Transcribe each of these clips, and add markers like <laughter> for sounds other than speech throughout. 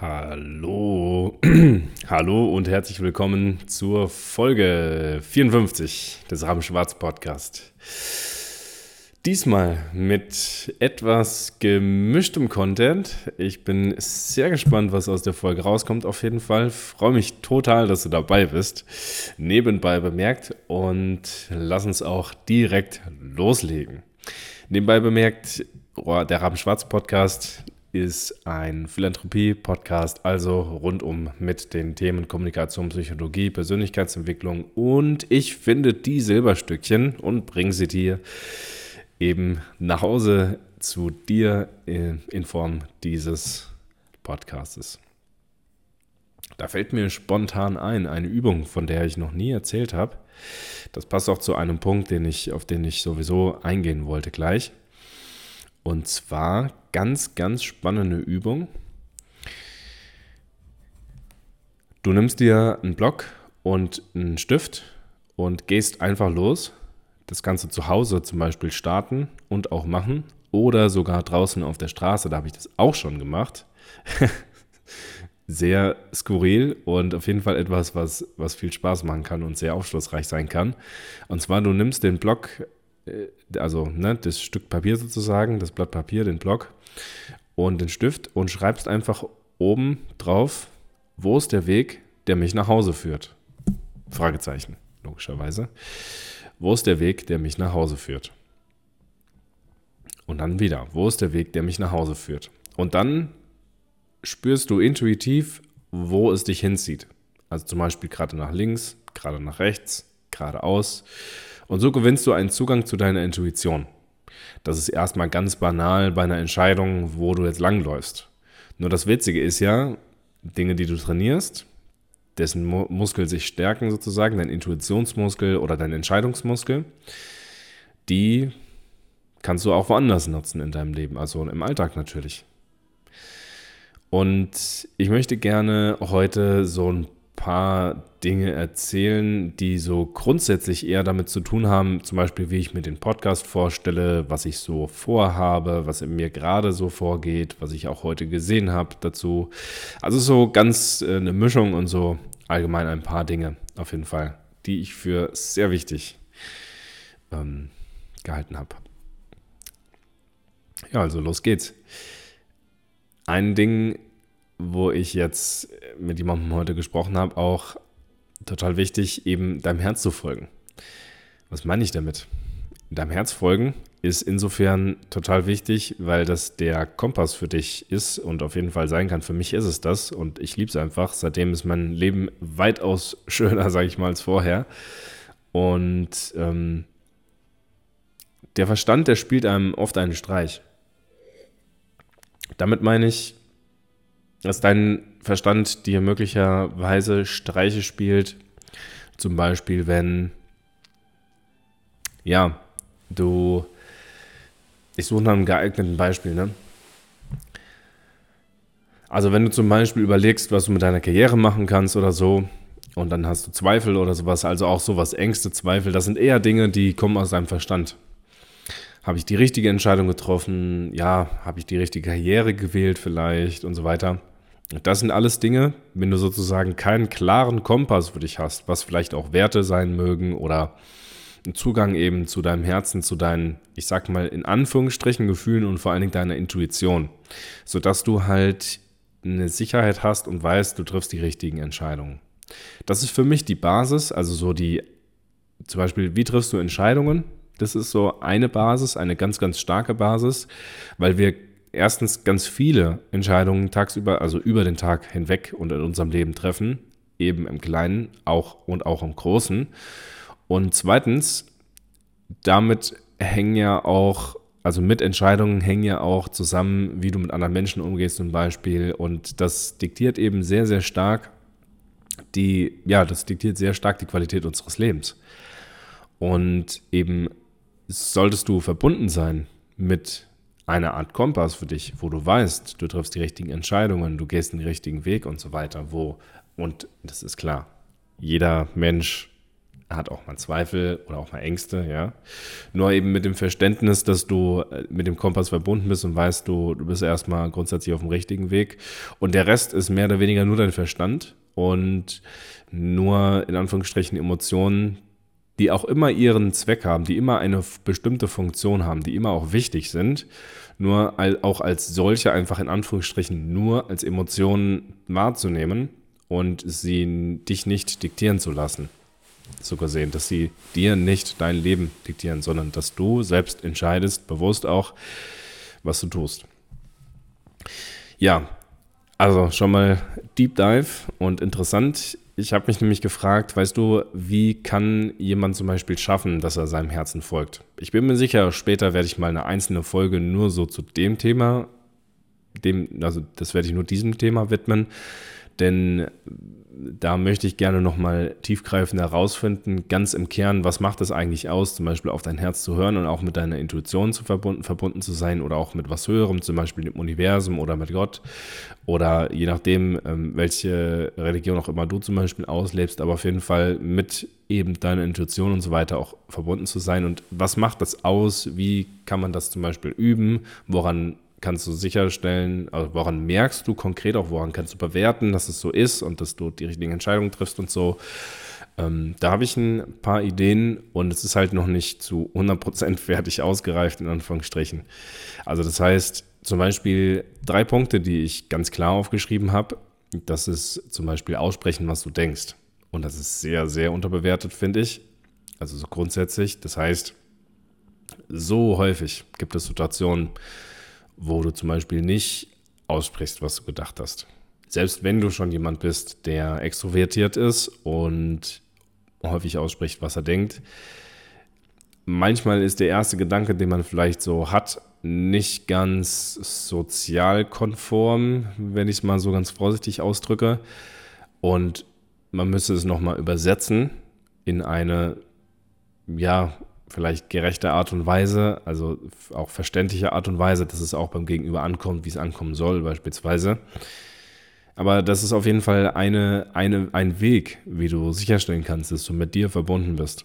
Hallo, <clears throat> hallo und herzlich willkommen zur Folge 54 des Rahmen Schwarz Podcast. Diesmal mit etwas gemischtem Content. Ich bin sehr gespannt, was aus der Folge rauskommt. Auf jeden Fall freue mich total, dass du dabei bist. Nebenbei bemerkt und lass uns auch direkt loslegen. Nebenbei bemerkt, oh, der Raben Schwarz Podcast ist ein Philanthropie-Podcast, also rundum mit den Themen Kommunikation, Psychologie, Persönlichkeitsentwicklung und ich finde die Silberstückchen und bringe sie dir eben nach Hause zu dir in Form dieses Podcastes. Da fällt mir spontan ein, eine Übung, von der ich noch nie erzählt habe. Das passt auch zu einem Punkt, den ich, auf den ich sowieso eingehen wollte gleich. Und zwar ganz, ganz spannende Übung. Du nimmst dir einen Block und einen Stift und gehst einfach los. Das Ganze zu Hause zum Beispiel starten und auch machen. Oder sogar draußen auf der Straße, da habe ich das auch schon gemacht. <laughs> sehr skurril und auf jeden Fall etwas, was, was viel Spaß machen kann und sehr aufschlussreich sein kann. Und zwar, du nimmst den Block also ne, das Stück Papier sozusagen, das Blatt Papier, den Block und den Stift und schreibst einfach oben drauf, wo ist der Weg, der mich nach Hause führt? Fragezeichen, logischerweise. Wo ist der Weg, der mich nach Hause führt? Und dann wieder, wo ist der Weg, der mich nach Hause führt? Und dann spürst du intuitiv, wo es dich hinzieht. Also zum Beispiel gerade nach links, gerade nach rechts, geradeaus. Und so gewinnst du einen Zugang zu deiner Intuition. Das ist erstmal ganz banal bei einer Entscheidung, wo du jetzt langläufst. Nur das Witzige ist ja, Dinge, die du trainierst, dessen Muskel sich stärken sozusagen, dein Intuitionsmuskel oder dein Entscheidungsmuskel, die kannst du auch woanders nutzen in deinem Leben, also im Alltag natürlich. Und ich möchte gerne heute so ein paar Dinge erzählen, die so grundsätzlich eher damit zu tun haben, zum Beispiel wie ich mir den Podcast vorstelle, was ich so vorhabe, was in mir gerade so vorgeht, was ich auch heute gesehen habe dazu. Also so ganz äh, eine Mischung und so allgemein ein paar Dinge auf jeden Fall, die ich für sehr wichtig ähm, gehalten habe. Ja, also los geht's. Ein Ding wo ich jetzt mit jemandem heute gesprochen habe, auch total wichtig, eben deinem Herz zu folgen. Was meine ich damit? Deinem Herz folgen ist insofern total wichtig, weil das der Kompass für dich ist und auf jeden Fall sein kann. Für mich ist es das und ich liebe es einfach. Seitdem ist mein Leben weitaus <laughs> schöner, sage ich mal, als vorher. Und ähm, der Verstand, der spielt einem oft einen Streich. Damit meine ich, dass dein Verstand dir möglicherweise Streiche spielt. Zum Beispiel, wenn, ja, du, ich suche nach einem geeigneten Beispiel, ne? Also wenn du zum Beispiel überlegst, was du mit deiner Karriere machen kannst oder so, und dann hast du Zweifel oder sowas, also auch sowas, Ängste, Zweifel, das sind eher Dinge, die kommen aus deinem Verstand. Habe ich die richtige Entscheidung getroffen? Ja, habe ich die richtige Karriere gewählt vielleicht und so weiter. Das sind alles Dinge, wenn du sozusagen keinen klaren Kompass für dich hast, was vielleicht auch Werte sein mögen oder einen Zugang eben zu deinem Herzen, zu deinen, ich sag mal, in Anführungsstrichen Gefühlen und vor allen Dingen deiner Intuition, sodass du halt eine Sicherheit hast und weißt, du triffst die richtigen Entscheidungen. Das ist für mich die Basis, also so die, zum Beispiel, wie triffst du Entscheidungen? Das ist so eine Basis, eine ganz, ganz starke Basis, weil wir erstens ganz viele Entscheidungen tagsüber, also über den Tag hinweg und in unserem Leben treffen, eben im Kleinen auch und auch im Großen. Und zweitens, damit hängen ja auch, also mit Entscheidungen hängen ja auch zusammen, wie du mit anderen Menschen umgehst zum Beispiel. Und das diktiert eben sehr, sehr stark die, ja, das diktiert sehr stark die Qualität unseres Lebens. Und eben solltest du verbunden sein mit eine Art Kompass für dich, wo du weißt, du triffst die richtigen Entscheidungen, du gehst den richtigen Weg und so weiter, wo, und das ist klar, jeder Mensch hat auch mal Zweifel oder auch mal Ängste, ja. Nur eben mit dem Verständnis, dass du äh, mit dem Kompass verbunden bist und weißt, du, du bist erstmal grundsätzlich auf dem richtigen Weg. Und der Rest ist mehr oder weniger nur dein Verstand und nur in Anführungsstrichen Emotionen, die auch immer ihren Zweck haben, die immer eine bestimmte Funktion haben, die immer auch wichtig sind, nur auch als solche einfach in Anführungsstrichen nur als Emotionen wahrzunehmen und sie dich nicht diktieren zu lassen. So gesehen, dass sie dir nicht dein Leben diktieren, sondern dass du selbst entscheidest, bewusst auch, was du tust. Ja, also schon mal Deep Dive und interessant. Ich habe mich nämlich gefragt, weißt du, wie kann jemand zum Beispiel schaffen, dass er seinem Herzen folgt? Ich bin mir sicher, später werde ich mal eine einzelne Folge nur so zu dem Thema, dem, also das werde ich nur diesem Thema widmen, denn da möchte ich gerne nochmal tiefgreifend herausfinden, ganz im Kern, was macht es eigentlich aus, zum Beispiel auf dein Herz zu hören und auch mit deiner Intuition zu verbunden, verbunden zu sein oder auch mit was Höherem, zum Beispiel dem Universum oder mit Gott oder je nachdem, ähm, welche Religion auch immer du zum Beispiel auslebst, aber auf jeden Fall mit eben deiner Intuition und so weiter auch verbunden zu sein. Und was macht das aus? Wie kann man das zum Beispiel üben? Woran kannst du sicherstellen, also woran merkst du konkret auch, woran kannst du bewerten, dass es so ist und dass du die richtigen Entscheidungen triffst und so. Ähm, da habe ich ein paar Ideen und es ist halt noch nicht zu 100% <laughs> fertig ausgereift, in Anführungsstrichen. Also das heißt, zum Beispiel drei Punkte, die ich ganz klar aufgeschrieben habe. Das ist zum Beispiel aussprechen, was du denkst. Und das ist sehr, sehr unterbewertet, finde ich. Also so grundsätzlich. Das heißt, so häufig gibt es Situationen, wo du zum Beispiel nicht aussprichst, was du gedacht hast. Selbst wenn du schon jemand bist, der extrovertiert ist und häufig ausspricht, was er denkt, manchmal ist der erste Gedanke, den man vielleicht so hat, nicht ganz sozialkonform, wenn ich es mal so ganz vorsichtig ausdrücke. Und man müsste es nochmal übersetzen in eine, ja, vielleicht gerechte Art und Weise, also auch verständliche Art und Weise, dass es auch beim Gegenüber ankommt, wie es ankommen soll, beispielsweise. Aber das ist auf jeden Fall eine, eine, ein Weg, wie du sicherstellen kannst, dass du mit dir verbunden bist.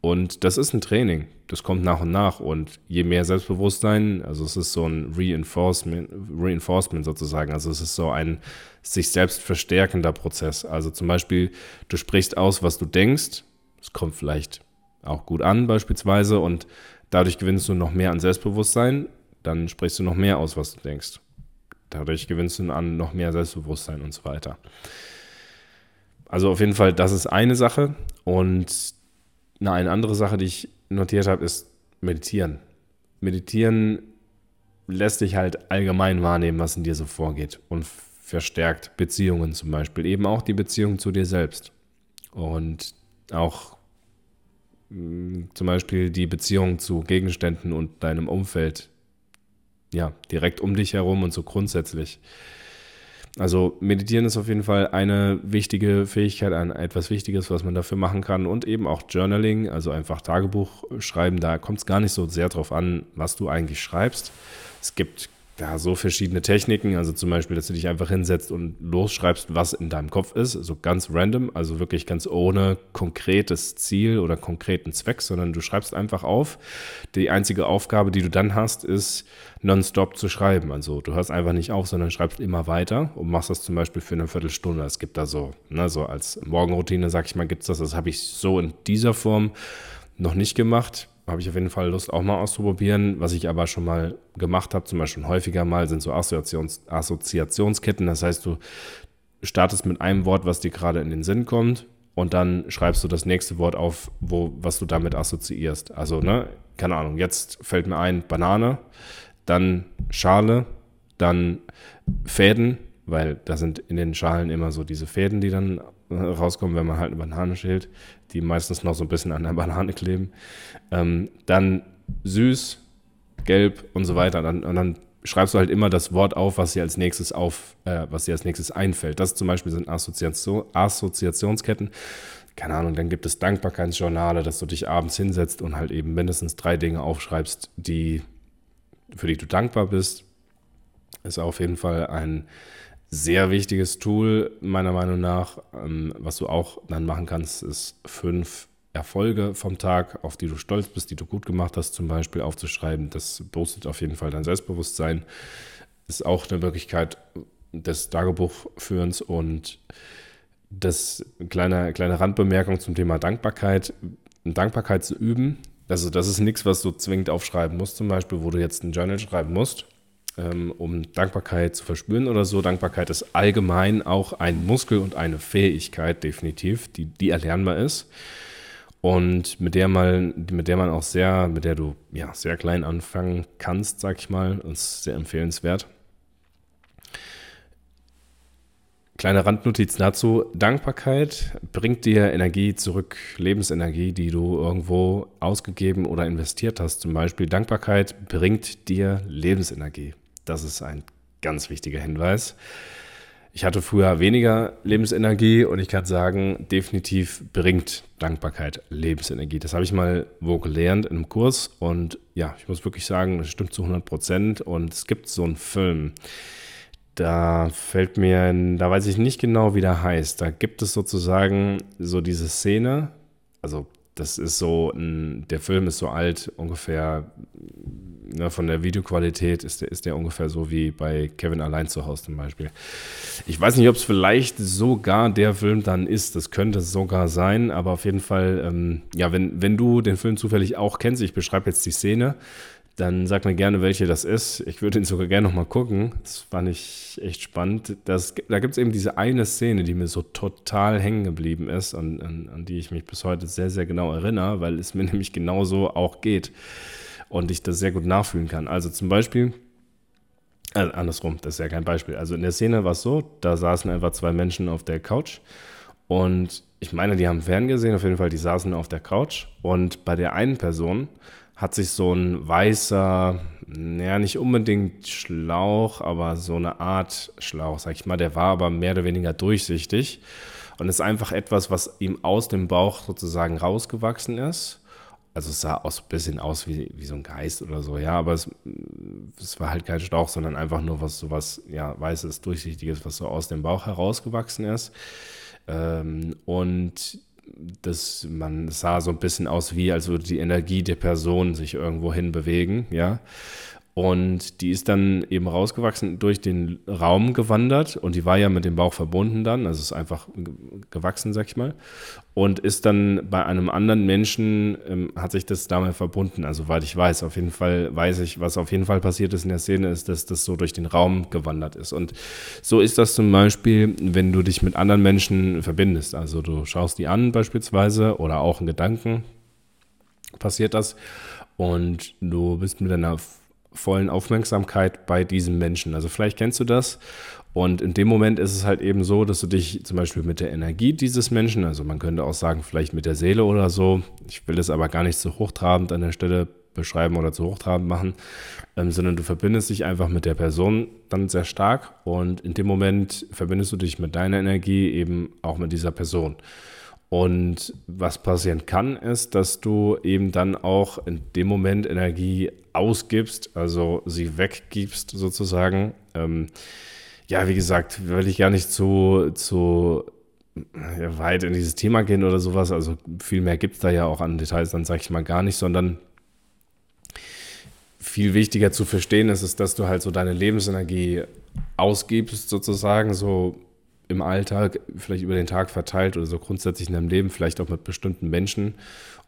Und das ist ein Training. Das kommt nach und nach. Und je mehr Selbstbewusstsein, also es ist so ein Reinforcement, Reinforcement sozusagen. Also es ist so ein sich selbst verstärkender Prozess. Also zum Beispiel, du sprichst aus, was du denkst. Es kommt vielleicht auch gut an beispielsweise und dadurch gewinnst du noch mehr an Selbstbewusstsein, dann sprichst du noch mehr aus, was du denkst. Dadurch gewinnst du an noch mehr Selbstbewusstsein und so weiter. Also auf jeden Fall, das ist eine Sache. Und eine andere Sache, die ich notiert habe, ist Meditieren. Meditieren lässt dich halt allgemein wahrnehmen, was in dir so vorgeht und verstärkt Beziehungen zum Beispiel, eben auch die Beziehung zu dir selbst. Und auch zum Beispiel die Beziehung zu Gegenständen und deinem Umfeld, ja, direkt um dich herum und so grundsätzlich. Also meditieren ist auf jeden Fall eine wichtige Fähigkeit, ein etwas Wichtiges, was man dafür machen kann. Und eben auch Journaling, also einfach Tagebuch schreiben. Da kommt es gar nicht so sehr drauf an, was du eigentlich schreibst. Es gibt ja, so verschiedene Techniken. Also zum Beispiel, dass du dich einfach hinsetzt und losschreibst, was in deinem Kopf ist. So ganz random, also wirklich ganz ohne konkretes Ziel oder konkreten Zweck, sondern du schreibst einfach auf. Die einzige Aufgabe, die du dann hast, ist nonstop zu schreiben. Also du hörst einfach nicht auf, sondern schreibst immer weiter und machst das zum Beispiel für eine Viertelstunde. Es gibt da so, ne, so als Morgenroutine, sag ich mal, gibt es das. Das habe ich so in dieser Form noch nicht gemacht habe ich auf jeden Fall Lust auch mal auszuprobieren. Was ich aber schon mal gemacht habe, zum Beispiel häufiger mal, sind so Assoziations Assoziationsketten. Das heißt, du startest mit einem Wort, was dir gerade in den Sinn kommt und dann schreibst du das nächste Wort auf, wo, was du damit assoziierst. Also, ne, keine Ahnung, jetzt fällt mir ein Banane, dann Schale, dann Fäden, weil da sind in den Schalen immer so diese Fäden, die dann rauskommen, wenn man halt eine Banane schält, die meistens noch so ein bisschen an der Banane kleben. Ähm, dann süß, gelb und so weiter. Dann, und dann schreibst du halt immer das Wort auf, was dir als nächstes auf, äh, was dir als nächstes einfällt. Das zum Beispiel sind Assoziation, Assoziationsketten. Keine Ahnung, dann gibt es Dankbarkeitsjournale, dass du dich abends hinsetzt und halt eben mindestens drei Dinge aufschreibst, die, für die du dankbar bist. Ist auf jeden Fall ein sehr wichtiges Tool, meiner Meinung nach. Ähm, was du auch dann machen kannst, ist fünf Erfolge vom Tag, auf die du stolz bist, die du gut gemacht hast, zum Beispiel aufzuschreiben. Das boostet auf jeden Fall dein Selbstbewusstsein. Ist auch eine Möglichkeit des Tagebuchführens und das kleine, kleine Randbemerkung zum Thema Dankbarkeit. Dankbarkeit zu üben. Also das ist nichts, was du zwingend aufschreiben musst, zum Beispiel, wo du jetzt ein Journal schreiben musst, um Dankbarkeit zu verspüren oder so. Dankbarkeit ist allgemein auch ein Muskel und eine Fähigkeit, definitiv, die, die erlernbar ist und mit der mal, mit der man auch sehr, mit der du ja sehr klein anfangen kannst, sag ich mal, ist sehr empfehlenswert. Kleine Randnotiz dazu: Dankbarkeit bringt dir Energie zurück, Lebensenergie, die du irgendwo ausgegeben oder investiert hast. Zum Beispiel Dankbarkeit bringt dir Lebensenergie. Das ist ein ganz wichtiger Hinweis. Ich hatte früher weniger Lebensenergie und ich kann sagen, definitiv bringt Dankbarkeit Lebensenergie. Das habe ich mal wo gelernt in einem Kurs und ja, ich muss wirklich sagen, das stimmt zu 100 Prozent. Und es gibt so einen Film, da fällt mir, da weiß ich nicht genau, wie der heißt. Da gibt es sozusagen so diese Szene, also das ist so, ein, der Film ist so alt, ungefähr ne, von der Videoqualität ist der, ist der ungefähr so wie bei Kevin allein zu Hause zum Beispiel. Ich weiß nicht, ob es vielleicht sogar der Film dann ist, das könnte sogar sein, aber auf jeden Fall, ähm, ja, wenn, wenn du den Film zufällig auch kennst, ich beschreibe jetzt die Szene, dann sag mir gerne, welche das ist. Ich würde ihn sogar gerne nochmal gucken. Das fand ich echt spannend. Das, da gibt es eben diese eine Szene, die mir so total hängen geblieben ist und an, an, die ich mich bis heute sehr, sehr genau erinnere, weil es mir <laughs> nämlich genauso auch geht und ich das sehr gut nachfühlen kann. Also zum Beispiel, also andersrum, das ist ja kein Beispiel. Also in der Szene war es so, da saßen einfach zwei Menschen auf der Couch und ich meine, die haben Fern gesehen, auf jeden Fall, die saßen auf der Couch und bei der einen Person hat sich so ein weißer, naja, nicht unbedingt Schlauch, aber so eine Art Schlauch, sag ich mal, der war aber mehr oder weniger durchsichtig und ist einfach etwas, was ihm aus dem Bauch sozusagen rausgewachsen ist. Also es sah auch so ein bisschen aus wie, wie so ein Geist oder so, ja, aber es, es war halt kein Schlauch, sondern einfach nur was so was, ja, weißes, durchsichtiges, was so aus dem Bauch herausgewachsen ist. Ähm, und das, man sah so ein bisschen aus wie, als würde die Energie der Person sich irgendwo hin bewegen, ja. Und die ist dann eben rausgewachsen, durch den Raum gewandert und die war ja mit dem Bauch verbunden dann, also ist einfach gewachsen, sag ich mal. Und ist dann bei einem anderen Menschen, ähm, hat sich das damals verbunden, also soweit ich weiß. Auf jeden Fall weiß ich, was auf jeden Fall passiert ist in der Szene, ist, dass das so durch den Raum gewandert ist. Und so ist das zum Beispiel, wenn du dich mit anderen Menschen verbindest. Also du schaust die an beispielsweise oder auch in Gedanken passiert das. Und du bist mit deiner vollen Aufmerksamkeit bei diesem Menschen. Also vielleicht kennst du das. Und in dem Moment ist es halt eben so, dass du dich zum Beispiel mit der Energie dieses Menschen, also man könnte auch sagen, vielleicht mit der Seele oder so, ich will das aber gar nicht so hochtrabend an der Stelle beschreiben oder zu hochtrabend machen, ähm, sondern du verbindest dich einfach mit der Person dann sehr stark und in dem Moment verbindest du dich mit deiner Energie eben auch mit dieser Person. Und was passieren kann, ist, dass du eben dann auch in dem Moment Energie ausgibst, also sie weggibst sozusagen. Ähm, ja, wie gesagt, will ich gar nicht zu, zu weit in dieses Thema gehen oder sowas. Also viel mehr gibt es da ja auch an Details, dann sage ich mal gar nicht, sondern viel wichtiger zu verstehen ist, ist, dass du halt so deine Lebensenergie ausgibst, sozusagen, so im Alltag, vielleicht über den Tag verteilt oder so grundsätzlich in deinem Leben, vielleicht auch mit bestimmten Menschen.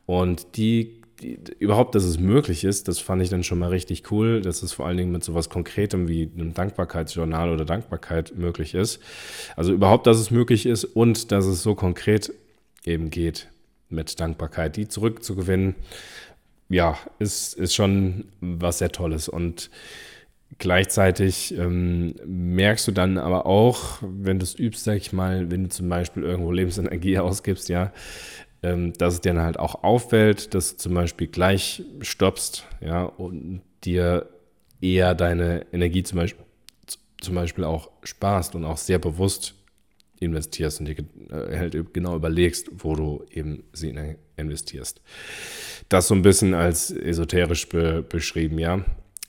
Und die, die, überhaupt, dass es möglich ist, das fand ich dann schon mal richtig cool, dass es vor allen Dingen mit so was Konkretem wie einem Dankbarkeitsjournal oder Dankbarkeit möglich ist. Also überhaupt, dass es möglich ist und dass es so konkret eben geht mit Dankbarkeit, die zurückzugewinnen. Ja, ist, ist schon was sehr Tolles. Und Gleichzeitig ähm, merkst du dann aber auch, wenn du es übst, sag ich mal, wenn du zum Beispiel irgendwo Lebensenergie <laughs> ausgibst, ja, ähm, dass es dir dann halt auch auffällt, dass du zum Beispiel gleich stoppst, ja, und dir eher deine Energie zum Beispiel, zum Beispiel auch sparst und auch sehr bewusst investierst und dir äh, halt genau überlegst, wo du eben sie investierst. Das so ein bisschen als esoterisch be beschrieben, ja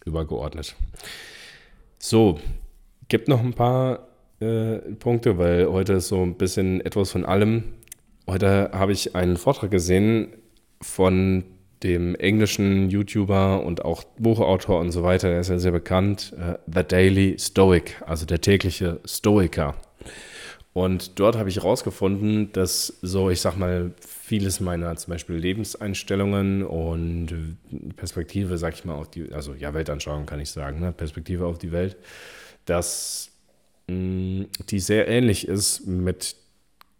übergeordnet. So, gibt noch ein paar äh, Punkte, weil heute ist so ein bisschen etwas von allem. heute habe ich einen Vortrag gesehen von dem englischen YouTuber und auch Buchautor und so weiter, der ist ja sehr bekannt, uh, The Daily Stoic, also der tägliche Stoiker. Und dort habe ich herausgefunden, dass so, ich sag mal, vieles meiner zum Beispiel Lebenseinstellungen und Perspektive, sag ich mal, auf die, also ja, Weltanschauung kann ich sagen, ne? Perspektive auf die Welt, dass mh, mm, die sehr ähnlich ist mit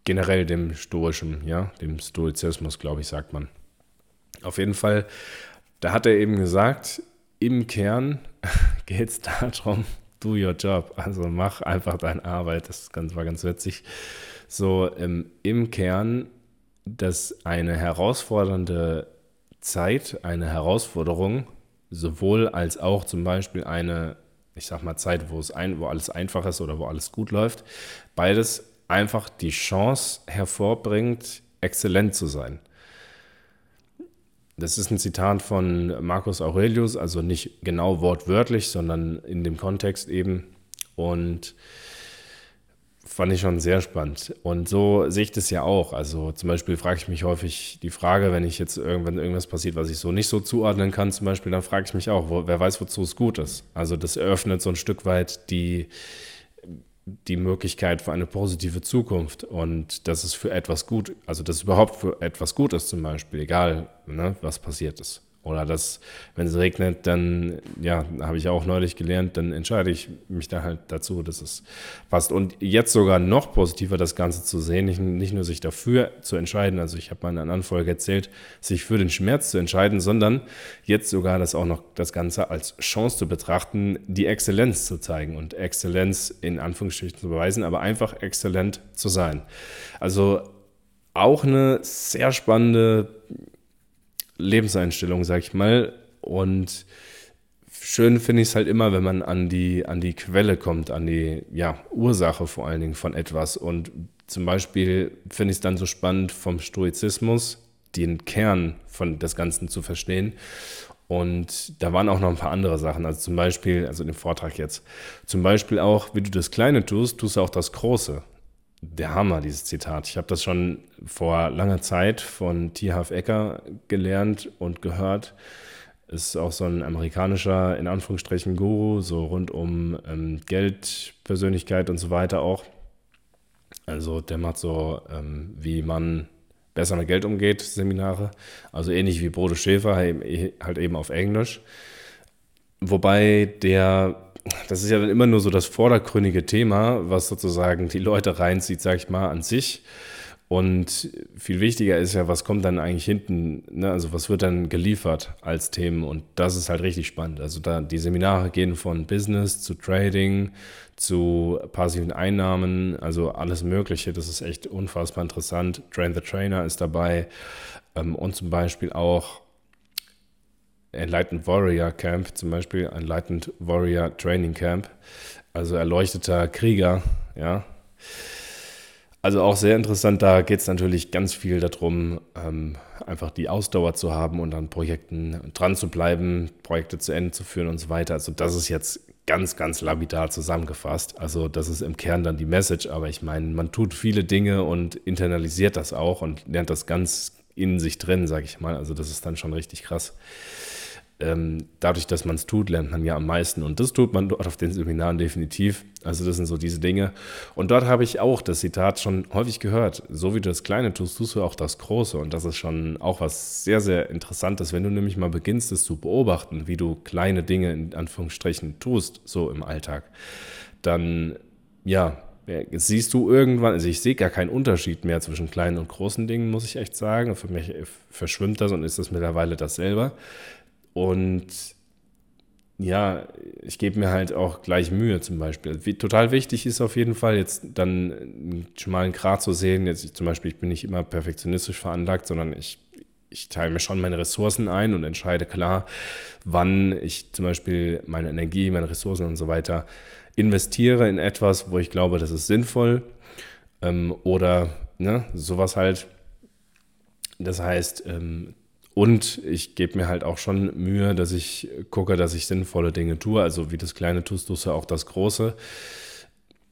generell dem Stoischen, ja, dem Stoizismus, glaube ich, sagt man. Auf jeden Fall, da hat er eben gesagt, im Kern <laughs> geht es darum, do your job. Also mach einfach deine Arbeit. Das war ganz witzig. So im, im Kern, dass eine herausfordernde Zeit, eine Herausforderung, sowohl als auch zum Beispiel eine, ich sag mal, Zeit, wo es ein, wo alles einfach ist oder wo alles gut läuft, beides einfach die Chance hervorbringt, exzellent zu sein. Das ist ein Zitat von Marcus Aurelius, also nicht genau wortwörtlich, sondern in dem Kontext eben. Und fand ich schon sehr spannend. Und so sehe ich das ja auch. Also zum Beispiel frage ich mich häufig die Frage, wenn ich jetzt irgendwann irgendwas passiert, was ich so nicht so zuordnen kann, zum Beispiel, dann frage ich mich auch, wo, wer weiß, wozu es gut ist. Also das eröffnet so ein Stück weit die, die Möglichkeit für eine positive Zukunft und dass es für etwas gut, also dass es überhaupt für etwas gut ist zum Beispiel, egal ne, was passiert ist. Oder dass, wenn es regnet, dann, ja, habe ich auch neulich gelernt, dann entscheide ich mich da halt dazu, dass es passt. Und jetzt sogar noch positiver das Ganze zu sehen, nicht, nicht nur sich dafür zu entscheiden, also ich habe mal in einer Anfolge erzählt, sich für den Schmerz zu entscheiden, sondern jetzt sogar das auch noch das Ganze als Chance zu betrachten, die Exzellenz zu zeigen und Exzellenz in Anführungsstrichen zu beweisen, aber einfach exzellent zu sein. Also auch eine sehr spannende Lebenseinstellung, sag ich mal. Und schön finde ich es halt immer, wenn man an die, an die Quelle kommt, an die ja, Ursache vor allen Dingen von etwas. Und zum Beispiel finde ich es dann so spannend vom Stoizismus, den Kern von des Ganzen zu verstehen. Und da waren auch noch ein paar andere Sachen. Also zum Beispiel, also den Vortrag jetzt, zum Beispiel auch, wie du das Kleine tust, tust du auch das Große der Hammer, dieses Zitat. Ich habe das schon vor langer Zeit von T. Half Ecker gelernt und gehört. Ist auch so ein amerikanischer, in Anführungsstrichen, Guru, so rund um ähm, Geld, Persönlichkeit und so weiter auch. Also der macht so, ähm, wie man besser mit Geld umgeht, Seminare. Also ähnlich wie Bodo Schäfer, halt eben auf Englisch. Wobei der das ist ja dann immer nur so das vordergründige Thema, was sozusagen die Leute reinzieht, sag ich mal, an sich. Und viel wichtiger ist ja, was kommt dann eigentlich hinten, ne? also was wird dann geliefert als Themen und das ist halt richtig spannend. Also da die Seminare gehen von Business zu Trading zu passiven Einnahmen, also alles Mögliche. Das ist echt unfassbar interessant. Train the Trainer ist dabei ähm, und zum Beispiel auch Enlightened Warrior Camp, zum Beispiel Enlightened Warrior Training Camp, also erleuchteter Krieger, ja. Also auch sehr interessant, da geht es natürlich ganz viel darum, ähm, einfach die Ausdauer zu haben und an Projekten dran zu bleiben, Projekte zu Ende zu führen und so weiter. Also das ist jetzt ganz, ganz lapidar zusammengefasst. Also das ist im Kern dann die Message, aber ich meine, man tut viele Dinge und internalisiert das auch und lernt das ganz in sich drin, sage ich mal. Also das ist dann schon richtig krass ähm, dadurch, dass man es tut, lernt man ja am meisten. Und das tut man dort auf den Seminaren definitiv. Also das sind so diese Dinge. Und dort habe ich auch das Zitat schon häufig gehört. So wie du das Kleine tust, tust du auch das Große. Und das ist schon auch was sehr, sehr Interessantes, wenn du nämlich mal beginnst, es zu beobachten, wie du kleine Dinge in Anführungsstrichen tust, so im Alltag. Dann, ja, siehst du irgendwann, also ich sehe gar keinen Unterschied mehr zwischen kleinen und großen Dingen, muss ich echt sagen. Für mich verschwimmt das und ist das mittlerweile dasselbe. Und ja, ich gebe mir halt auch gleich Mühe zum Beispiel. Wie, total wichtig ist auf jeden Fall jetzt dann einen schmalen Grat zu sehen. Jetzt ich, zum Beispiel, ich bin nicht immer perfektionistisch veranlagt, sondern ich, ich teile mir schon meine Ressourcen ein und entscheide klar, wann ich zum Beispiel meine Energie, meine Ressourcen und so weiter investiere in etwas, wo ich glaube, das ist sinnvoll. Ähm, oder ne, sowas halt. Das heißt, ähm, und ich gebe mir halt auch schon Mühe, dass ich gucke, dass ich sinnvolle Dinge tue. Also wie das Kleine tust, tust du auch das Große.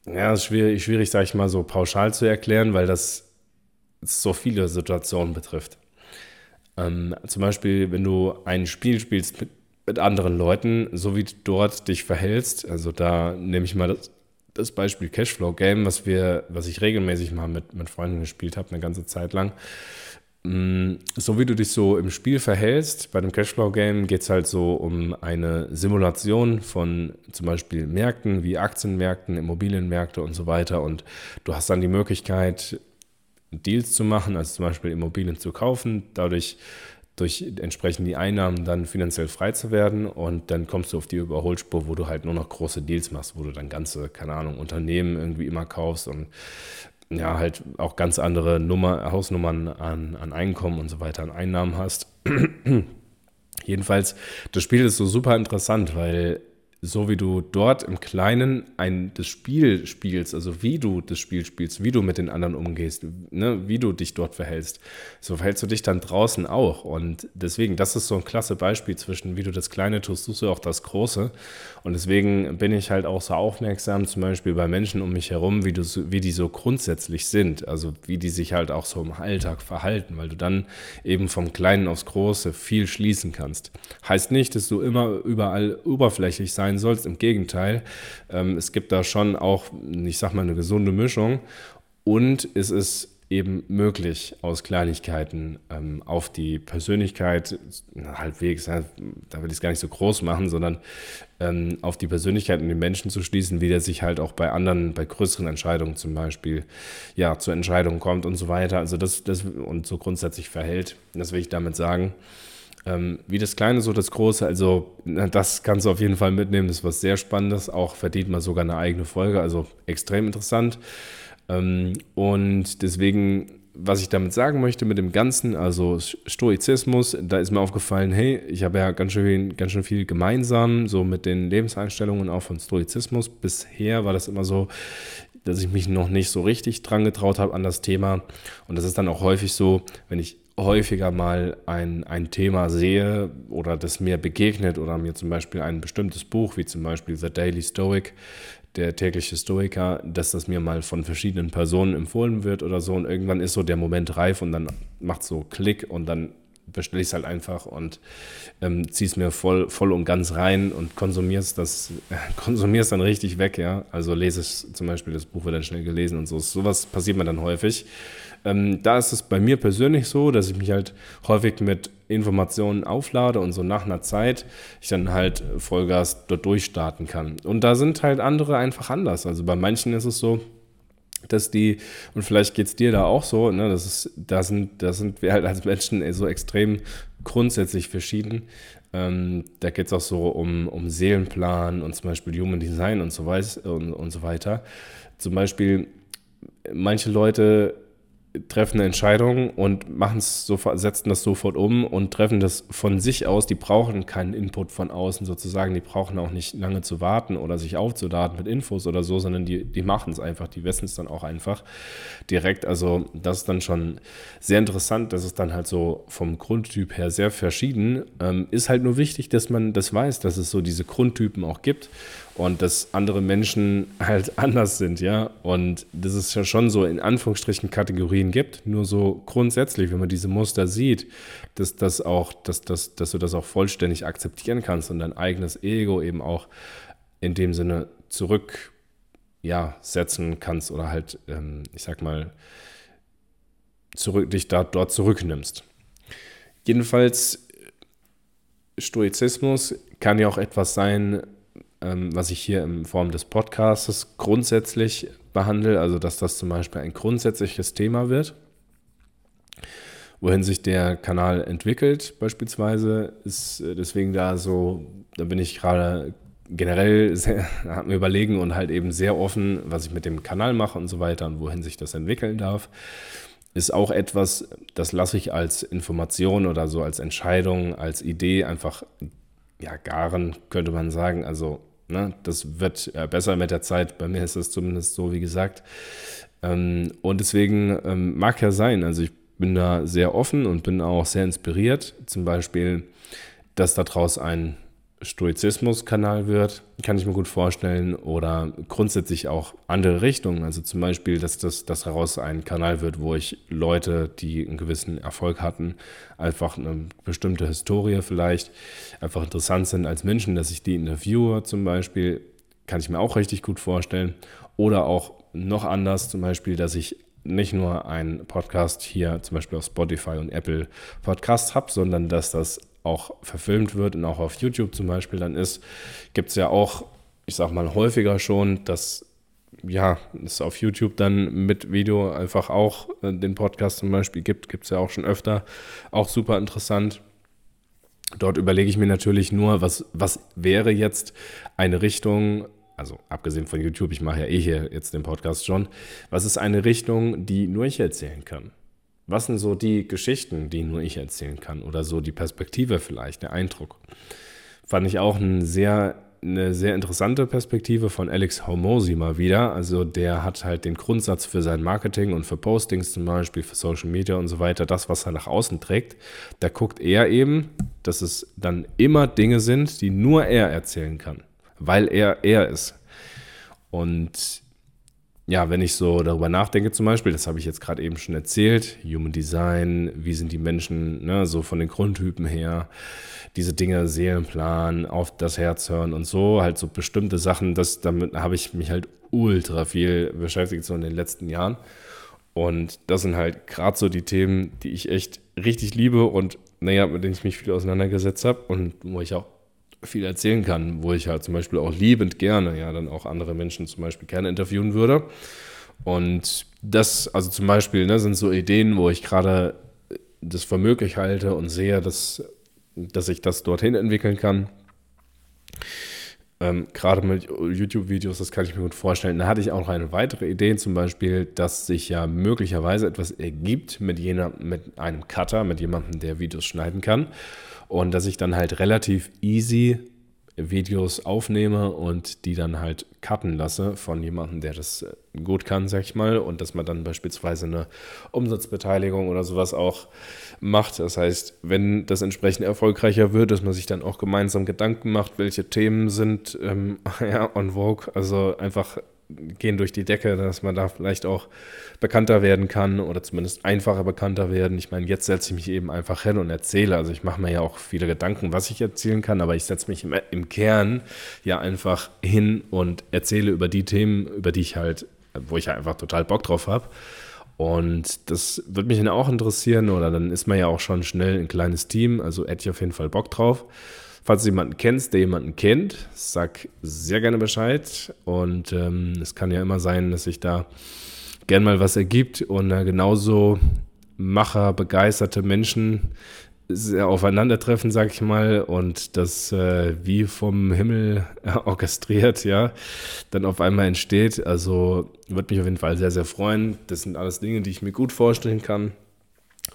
Ja, das ist schwierig, schwierig sage ich mal, so pauschal zu erklären, weil das so viele Situationen betrifft. Ähm, zum Beispiel, wenn du ein Spiel spielst mit, mit, anderen Leuten, so wie du dort dich verhältst, also da nehme ich mal das, das Beispiel Cashflow Game, was wir, was ich regelmäßig mal mit, mit Freunden gespielt habe, eine ganze Zeit lang. Mm, so wie du dich so im Spiel verhältst, bei dem Cashflow-Game geht es halt so um eine Simulation von zum Beispiel Märkten wie Aktienmärkten, Immobilienmärkte und so weiter. Und du hast dann die Möglichkeit, Deals zu machen, also zum Beispiel Immobilien zu kaufen, dadurch durch entsprechend die Einnahmen dann finanziell frei zu werden und dann kommst du auf die Überholspur, wo du halt nur noch große Deals machst, wo du dann ganze, keine Ahnung, Unternehmen irgendwie immer kaufst und ja, halt auch ganz andere Nummer, Hausnummern an, an Einkommen und so weiter, an Einnahmen hast. <clears throat> Jedenfalls, das Spiel ist so super interessant, weil so wie du dort im Kleinen ein, das Spiel spielst, also wie du das Spiel spielst, wie du mit den anderen umgehst, ne, wie du dich dort verhältst, so verhältst du dich dann draußen auch. Und deswegen, das ist so ein klasse Beispiel zwischen, wie du das Kleine tust, tust du auch das Große. Und deswegen bin ich halt auch so aufmerksam, zum Beispiel bei Menschen um mich herum, wie, du, wie die so grundsätzlich sind, also wie die sich halt auch so im Alltag verhalten, weil du dann eben vom Kleinen aufs Große viel schließen kannst. Heißt nicht, dass du immer überall oberflächlich sein sein sollst. Im Gegenteil, ähm, es gibt da schon auch, ich sag mal, eine gesunde Mischung. Und es ist eben möglich, aus Kleinigkeiten ähm, auf die Persönlichkeit, halbwegs, da will ich es gar nicht so groß machen, sondern ähm, auf die Persönlichkeit und den Menschen zu schließen, wie der sich halt auch bei anderen, bei größeren Entscheidungen zum Beispiel, ja, zu Entscheidungen kommt und so weiter. Also das, das und so grundsätzlich verhält. Das will ich damit sagen. Ähm, wie das Kleine, so das Große, also das kannst du auf jeden Fall mitnehmen. Das ist was sehr Spannendes. Auch verdient man sogar eine eigene Folge, also extrem interessant. Ähm, und deswegen, was ich damit sagen möchte mit dem Ganzen, also Stoizismus, da ist mir aufgefallen, hey, ich habe ja ganz schön, ganz schön viel gemeinsam, so mit den Lebenseinstellungen auch von Stoizismus. Bisher war das immer so, dass ich mich noch nicht so richtig dran getraut habe an das Thema. Und das ist dann auch häufig so, wenn ich häufiger mal ein, ein Thema sehe oder das mir begegnet oder mir zum Beispiel ein bestimmtes Buch, wie zum Beispiel The Daily Stoic, der tägliche Stoiker, dass das mir mal von verschiedenen Personen empfohlen wird oder so und irgendwann ist so der Moment reif und dann macht so Klick und dann bestelle ich es halt einfach und ähm, ziehe es mir voll, voll und ganz rein und konsumiere es das, <laughs> konsumiere dann richtig weg, ja. Also lese es zum Beispiel, das Buch wird dann schnell gelesen und so. Sowas passiert mir dann häufig. Ähm, da ist es bei mir persönlich so, dass ich mich halt häufig mit Informationen auflade und so nach einer Zeit ich dann halt Vollgas dort durchstarten kann. Und da sind halt andere einfach anders. Also bei manchen ist es so, dass die, und vielleicht geht es dir da auch so, ne, das ist, da sind, da sind wir halt als Menschen so extrem grundsätzlich verschieden. Ähm, da geht es auch so um, um Seelenplan und zum Beispiel Human Design und so, weiß, und, und so weiter. Zum Beispiel, manche Leute treffen eine Entscheidung und machen es sofort, setzen das sofort um und treffen das von sich aus. Die brauchen keinen Input von außen sozusagen. Die brauchen auch nicht lange zu warten oder sich aufzuladen mit Infos oder so, sondern die, die machen es einfach. Die wissen es dann auch einfach direkt. Also das ist dann schon sehr interessant. Das ist dann halt so vom Grundtyp her sehr verschieden. Ähm, ist halt nur wichtig, dass man das weiß, dass es so diese Grundtypen auch gibt und dass andere Menschen halt <laughs> anders sind, ja. Und dass es ja schon so in Anführungsstrichen Kategorien gibt, nur so grundsätzlich, wenn man diese Muster sieht, dass das auch, dass, dass, dass du das auch vollständig akzeptieren kannst und dein eigenes Ego eben auch in dem Sinne zurück ja, setzen kannst oder halt, ähm, ich sag mal, zurück, dich da, dort zurücknimmst. Jedenfalls, Stoizismus kann ja auch etwas sein, ähm, was ich hier in Form des Podcasts grundsätzlich behandle, also dass das zum Beispiel ein grundsätzliches Thema wird, wohin sich der Kanal entwickelt beispielsweise, ist äh, deswegen da so, da bin ich gerade generell <laughs> sehr, mir überlegen und halt eben sehr offen, was ich mit dem Kanal mache und so weiter und wohin sich das entwickeln darf. Ist auch etwas, das lasse ich als Information oder so als Entscheidung, als Idee einfach ja, garen, könnte man sagen. Also, ne, das wird äh, besser mit der Zeit. Bei mir ist es zumindest so, wie gesagt. Ähm, und deswegen ähm, mag ja sein. Also, ich bin da sehr offen und bin auch sehr inspiriert. Zum Beispiel, dass daraus ein Stoizismus-Kanal wird, kann ich mir gut vorstellen, oder grundsätzlich auch andere Richtungen. Also zum Beispiel, dass das dass daraus ein Kanal wird, wo ich Leute, die einen gewissen Erfolg hatten, einfach eine bestimmte Historie vielleicht einfach interessant sind als Menschen, dass ich die interviewe zum Beispiel, kann ich mir auch richtig gut vorstellen. Oder auch noch anders, zum Beispiel, dass ich nicht nur einen Podcast hier zum Beispiel auf Spotify und Apple Podcasts habe, sondern dass das auch verfilmt wird und auch auf YouTube zum Beispiel dann ist, gibt es ja auch, ich sag mal, häufiger schon, dass ja, es auf YouTube dann mit Video einfach auch äh, den Podcast zum Beispiel gibt, gibt es ja auch schon öfter, auch super interessant. Dort überlege ich mir natürlich nur, was, was wäre jetzt eine Richtung, also abgesehen von YouTube, ich mache ja eh hier jetzt den Podcast schon, was ist eine Richtung, die nur ich erzählen kann? Was sind so die Geschichten, die nur ich erzählen kann? Oder so die Perspektive vielleicht, der Eindruck? Fand ich auch ein sehr, eine sehr interessante Perspektive von Alex Hormozy mal wieder. Also der hat halt den Grundsatz für sein Marketing und für Postings zum Beispiel, für Social Media und so weiter, das, was er nach außen trägt. Da guckt er eben, dass es dann immer Dinge sind, die nur er erzählen kann, weil er er ist. Und ja, wenn ich so darüber nachdenke, zum Beispiel, das habe ich jetzt gerade eben schon erzählt, Human Design, wie sind die Menschen, ne, so von den Grundtypen her, diese Dinge, Seelenplan, auf das Herz hören und so, halt so bestimmte Sachen, das, damit habe ich mich halt ultra viel beschäftigt, so in den letzten Jahren. Und das sind halt gerade so die Themen, die ich echt richtig liebe und, naja, mit denen ich mich viel auseinandergesetzt habe und wo ich auch viel erzählen kann, wo ich halt zum Beispiel auch liebend gerne ja dann auch andere Menschen zum Beispiel gerne interviewen würde. Und das, also zum Beispiel, ne, sind so Ideen, wo ich gerade das für möglich halte und sehe, dass, dass ich das dorthin entwickeln kann. Ähm, gerade mit YouTube-Videos, das kann ich mir gut vorstellen. Da hatte ich auch noch eine weitere Idee, zum Beispiel, dass sich ja möglicherweise etwas ergibt mit, jener, mit einem Cutter, mit jemandem, der Videos schneiden kann. Und dass ich dann halt relativ easy Videos aufnehme und die dann halt cutten lasse von jemandem, der das äh, gut kann, sag ich mal, und dass man dann beispielsweise eine Umsatzbeteiligung oder sowas auch macht. Das heißt, wenn das entsprechend erfolgreicher wird, dass man sich dann auch gemeinsam Gedanken macht, welche Themen sind ähm, <laughs> ja, on vogue, also einfach gehen durch die Decke, dass man da vielleicht auch bekannter werden kann oder zumindest einfacher bekannter werden. Ich meine, jetzt setze ich mich eben einfach hin und erzähle. Also ich mache mir ja auch viele Gedanken, was ich erzählen kann, aber ich setze mich im, im Kern ja einfach hin und erzähle über die Themen, über die ich halt, wo ich ja einfach total Bock drauf habe. Und das würde mich dann auch interessieren oder dann ist man ja auch schon schnell ein kleines Team, also hätte ich auf jeden Fall Bock drauf. Falls du jemanden kennst, der jemanden kennt, sag sehr gerne Bescheid. Und ähm, es kann ja immer sein, dass sich da gern mal was ergibt und äh, genauso Macher, begeisterte Menschen aufeinandertreffen, sag ich mal, und das äh, wie vom Himmel <laughs> orchestriert, ja, dann auf einmal entsteht. Also würde mich auf jeden Fall sehr, sehr freuen. Das sind alles Dinge, die ich mir gut vorstellen kann.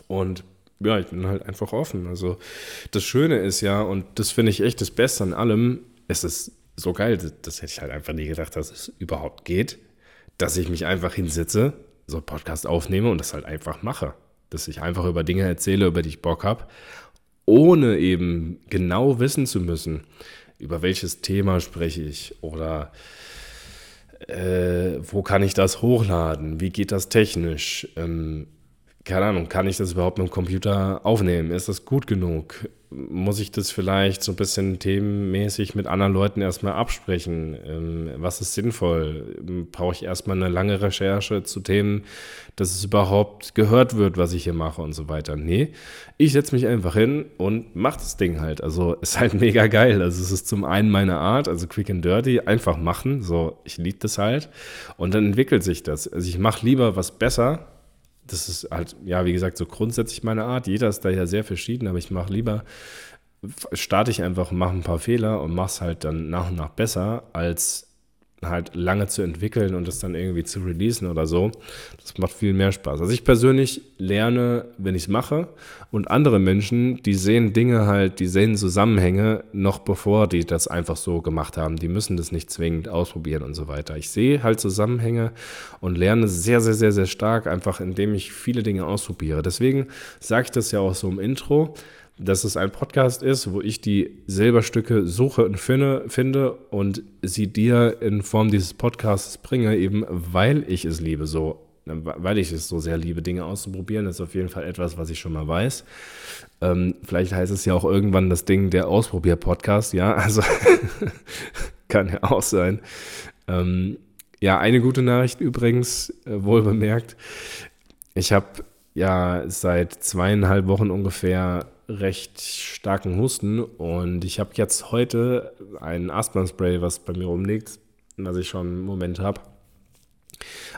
Und ja, ich bin halt einfach offen. Also das Schöne ist ja, und das finde ich echt das Beste an allem, es ist so geil, das hätte ich halt einfach nie gedacht, dass es überhaupt geht, dass ich mich einfach hinsetze, so einen Podcast aufnehme und das halt einfach mache. Dass ich einfach über Dinge erzähle, über die ich Bock habe, ohne eben genau wissen zu müssen, über welches Thema spreche ich oder äh, wo kann ich das hochladen, wie geht das technisch. Ähm, keine Ahnung, kann ich das überhaupt mit dem Computer aufnehmen? Ist das gut genug? Muss ich das vielleicht so ein bisschen themenmäßig mit anderen Leuten erstmal absprechen? Ähm, was ist sinnvoll? Brauche ich erstmal eine lange Recherche zu Themen, dass es überhaupt gehört wird, was ich hier mache und so weiter? Nee, ich setze mich einfach hin und mache das Ding halt. Also <laughs> ist halt mega geil. Also es ist zum einen meine Art, also quick and dirty, einfach machen. So, ich liebe das halt. Und dann entwickelt sich das. Also ich mache lieber was besser das ist halt, ja, wie gesagt, so grundsätzlich meine Art. Jeder ist da ja sehr verschieden, aber ich mache lieber, starte ich einfach mache ein paar Fehler und mache es halt dann nach und nach besser, als halt lange zu entwickeln und das dann irgendwie zu releasen oder so. Das macht viel mehr Spaß. Also ich persönlich lerne, wenn ich es mache und andere Menschen, die sehen Dinge halt, die sehen Zusammenhänge noch bevor die das einfach so gemacht haben. Die müssen das nicht zwingend ausprobieren und so weiter. Ich sehe halt Zusammenhänge und lerne sehr, sehr, sehr, sehr stark, einfach indem ich viele Dinge ausprobiere. Deswegen sage ich das ja auch so im Intro dass es ein Podcast ist, wo ich die Silberstücke suche und finde, finde und sie dir in Form dieses Podcasts bringe, eben weil ich es liebe, so, weil ich es so sehr liebe, Dinge auszuprobieren. Das ist auf jeden Fall etwas, was ich schon mal weiß. Ähm, vielleicht heißt es ja auch irgendwann das Ding der Ausprobier-Podcast, ja, <laughs> also kann ja auch sein. Ähm, ja, eine gute Nachricht übrigens, äh, wohl bemerkt. Ich habe ja seit zweieinhalb Wochen ungefähr recht starken Husten und ich habe jetzt heute ein Asthma-Spray, was bei mir rumliegt, was ich schon einen Moment habe,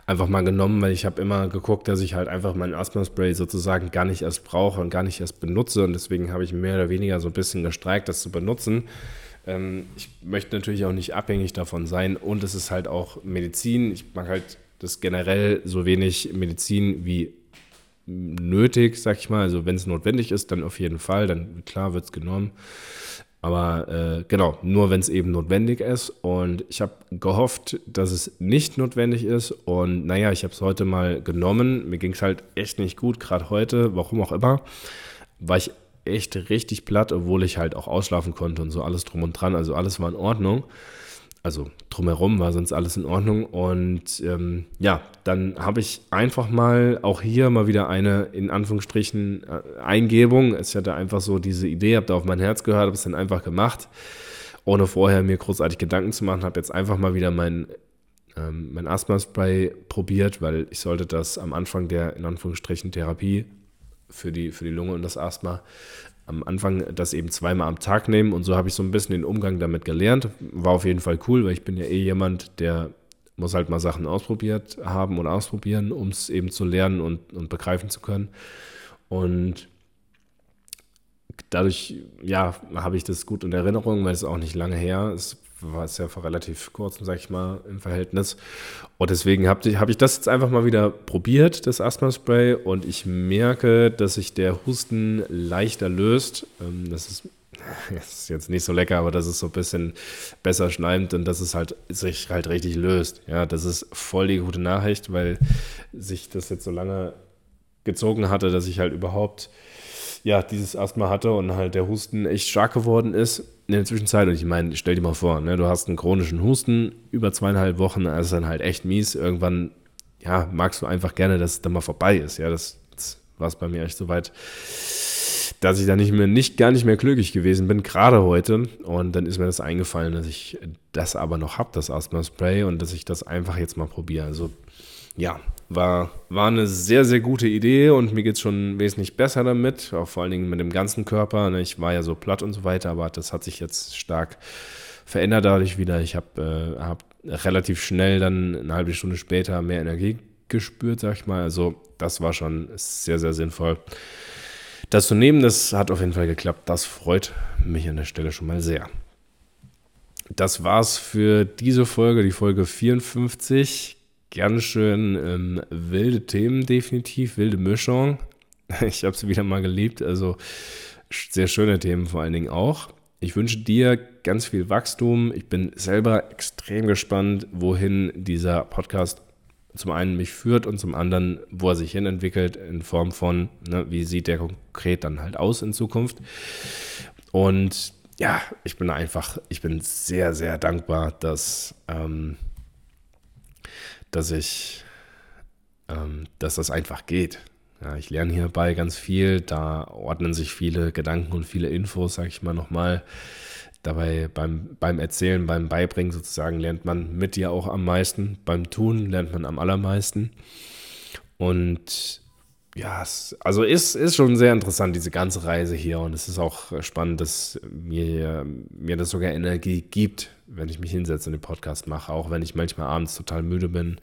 einfach mal genommen, weil ich habe immer geguckt, dass ich halt einfach mein Asthma-Spray sozusagen gar nicht erst brauche und gar nicht erst benutze und deswegen habe ich mehr oder weniger so ein bisschen gestreikt, das zu benutzen. Ähm, ich möchte natürlich auch nicht abhängig davon sein und es ist halt auch Medizin. Ich mag halt das generell so wenig Medizin wie nötig, sag ich mal. Also wenn es notwendig ist, dann auf jeden Fall, dann klar wird es genommen. Aber äh, genau, nur wenn es eben notwendig ist. Und ich habe gehofft, dass es nicht notwendig ist. Und naja, ich habe es heute mal genommen. Mir ging es halt echt nicht gut, gerade heute, warum auch immer. War ich echt richtig platt, obwohl ich halt auch ausschlafen konnte und so alles drum und dran. Also alles war in Ordnung also drumherum war sonst alles in Ordnung. Und ähm, ja, dann habe ich einfach mal auch hier mal wieder eine in Anführungsstrichen äh, Eingebung. Ich hatte einfach so diese Idee, habe da auf mein Herz gehört, habe es dann einfach gemacht, ohne vorher mir großartig Gedanken zu machen. Habe jetzt einfach mal wieder mein, ähm, mein Asthma-Spray probiert, weil ich sollte das am Anfang der in Anführungsstrichen Therapie für die, für die Lunge und das Asthma am Anfang das eben zweimal am Tag nehmen und so habe ich so ein bisschen den Umgang damit gelernt. War auf jeden Fall cool, weil ich bin ja eh jemand, der muss halt mal Sachen ausprobiert haben oder ausprobieren, um es eben zu lernen und, und begreifen zu können. Und dadurch, ja, habe ich das gut in Erinnerung, weil es auch nicht lange her ist war es ja vor relativ kurzem, sag ich mal, im Verhältnis. Und deswegen habe ich, hab ich das jetzt einfach mal wieder probiert, das Asthma-Spray, und ich merke, dass sich der Husten leichter löst. Ähm, das ist, <laughs> das ist jetzt nicht so lecker, aber das ist so ein bisschen besser schleimt und dass es halt sich halt richtig löst. Ja, das ist voll die gute Nachricht, weil sich das jetzt so lange gezogen hatte, dass ich halt überhaupt ja, dieses Asthma hatte und halt der Husten echt stark geworden ist in der Zwischenzeit, und ich meine, stell dir mal vor, ne, du hast einen chronischen Husten über zweieinhalb Wochen, das ist dann halt echt mies. Irgendwann, ja, magst du einfach gerne, dass es dann mal vorbei ist. Ja, das, das war es bei mir echt so weit, dass ich da nicht mehr, nicht, gar nicht mehr glücklich gewesen bin, gerade heute. Und dann ist mir das eingefallen, dass ich das aber noch habe, das Asthma-Spray, und dass ich das einfach jetzt mal probiere. Also, ja, war, war eine sehr, sehr gute Idee und mir geht es schon wesentlich besser damit, auch vor allen Dingen mit dem ganzen Körper. Ne? Ich war ja so platt und so weiter, aber das hat sich jetzt stark verändert dadurch wieder. Ich habe äh, hab relativ schnell dann eine halbe Stunde später mehr Energie gespürt, sag ich mal. Also das war schon sehr, sehr sinnvoll. Das zu nehmen, das hat auf jeden Fall geklappt. Das freut mich an der Stelle schon mal sehr. Das war's für diese Folge, die Folge 54 ganz schön ähm, wilde Themen, definitiv, wilde Mischung. <laughs> Ich habe sie wieder mal geliebt, also sehr schöne Themen vor allen Dingen auch. Ich wünsche dir ganz viel Wachstum. Ich bin selber extrem gespannt, wohin dieser Podcast zum einen mich führt und zum anderen, wo er sich hin entwickelt in Form von, ne, wie sieht der konkret dann halt aus in Zukunft. Und ja, ich bin einfach, ich bin sehr, sehr dankbar, dass ähm, dass ich, ähm, dass das einfach geht. Ja, ich lerne hierbei ganz viel, da ordnen sich viele Gedanken und viele Infos, sage ich mal nochmal. Dabei beim, beim Erzählen, beim Beibringen sozusagen lernt man mit dir auch am meisten. Beim Tun lernt man am allermeisten. Und ja, es, also ist, ist schon sehr interessant, diese ganze Reise hier. Und es ist auch spannend, dass mir, mir das sogar Energie gibt, wenn ich mich hinsetze und den Podcast mache. Auch wenn ich manchmal abends total müde bin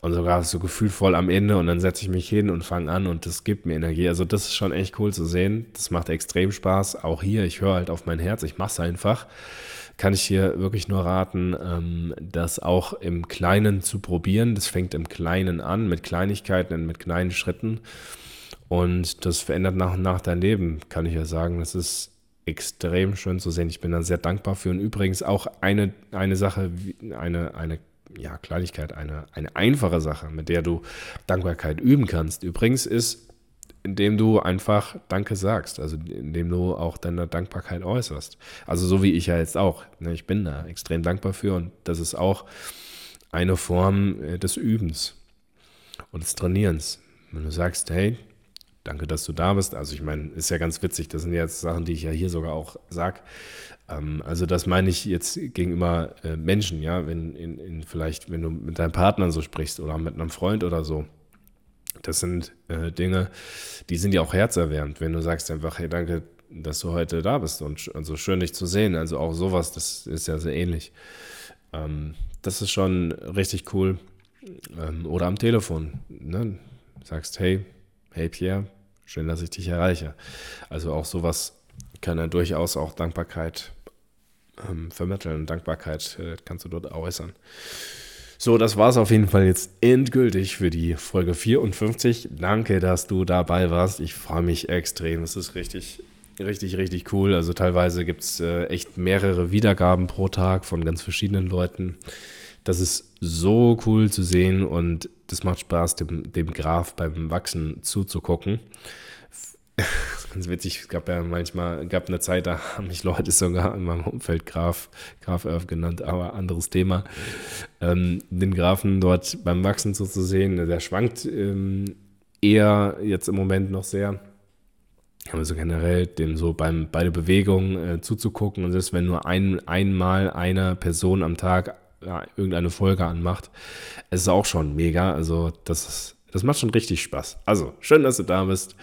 und sogar so gefühlvoll am Ende. Und dann setze ich mich hin und fange an und das gibt mir Energie. Also das ist schon echt cool zu sehen. Das macht extrem Spaß. Auch hier, ich höre halt auf mein Herz. Ich mache es einfach kann ich hier wirklich nur raten, ähm, das auch im Kleinen zu probieren. Das fängt im Kleinen an, mit Kleinigkeiten und mit kleinen Schritten. Und das verändert nach und nach dein Leben, kann ich ja sagen. Das ist extrem schön zu sehen. Ich bin da sehr dankbar für. Und übrigens auch eine, eine Sache, eine, eine ja, Kleinigkeit, eine, eine einfache Sache, mit der du Dankbarkeit üben kannst. Übrigens ist indem du einfach Danke sagst, also indem du auch deine Dankbarkeit äußerst. Also so wie ich ja jetzt auch. Ne? Ich bin da extrem dankbar für und das ist auch eine Form äh, des Übens und des Trainierens. Wenn du sagst, hey, danke, dass du da bist. Also ich meine, ist ja ganz witzig, das sind jetzt Sachen, die ich ja hier sogar auch sage. Ähm, also das meine ich jetzt gegenüber äh, Menschen, ja, wenn in, in vielleicht, wenn du mit deinem Partner so sprichst oder mit einem Freund oder so. Das sind äh, Dinge, die sind ja auch herzerwärmend, wenn du sagst einfach, hey, danke, dass du heute da bist und also schön dich zu sehen. Also auch sowas, das ist ja sehr ähnlich. Ähm, das ist schon richtig cool. Ähm, oder am Telefon, ne? Sagst, hey, hey Pierre, schön, dass ich dich erreiche. Also auch sowas kann er durchaus auch Dankbarkeit ähm, vermitteln. Dankbarkeit äh, kannst du dort äußern. So, das war es auf jeden Fall jetzt endgültig für die Folge 54. Danke, dass du dabei warst. Ich freue mich extrem. Es ist richtig, richtig, richtig cool. Also teilweise gibt es äh, echt mehrere Wiedergaben pro Tag von ganz verschiedenen Leuten. Das ist so cool zu sehen und das macht Spaß, dem, dem Graph beim Wachsen zuzugucken. Ganz witzig, es gab ja manchmal, gab eine Zeit, da haben mich Leute sogar in meinem Umfeld Graf, Graf Earth genannt, aber anderes Thema. Ähm, den Graphen dort beim Wachsen so zu sehen, der schwankt ähm, eher jetzt im Moment noch sehr. Aber so generell dem so beim, bei der Bewegung äh, zuzugucken und das, wenn nur ein, einmal eine Person am Tag ja, irgendeine Folge anmacht, es ist auch schon mega. Also das ist das macht schon richtig Spaß. Also, schön, dass du da bist.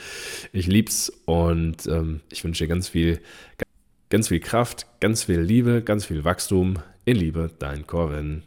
Ich lieb's und ähm, ich wünsche dir ganz viel, ganz viel Kraft, ganz viel Liebe, ganz viel Wachstum. In Liebe, dein Corvin.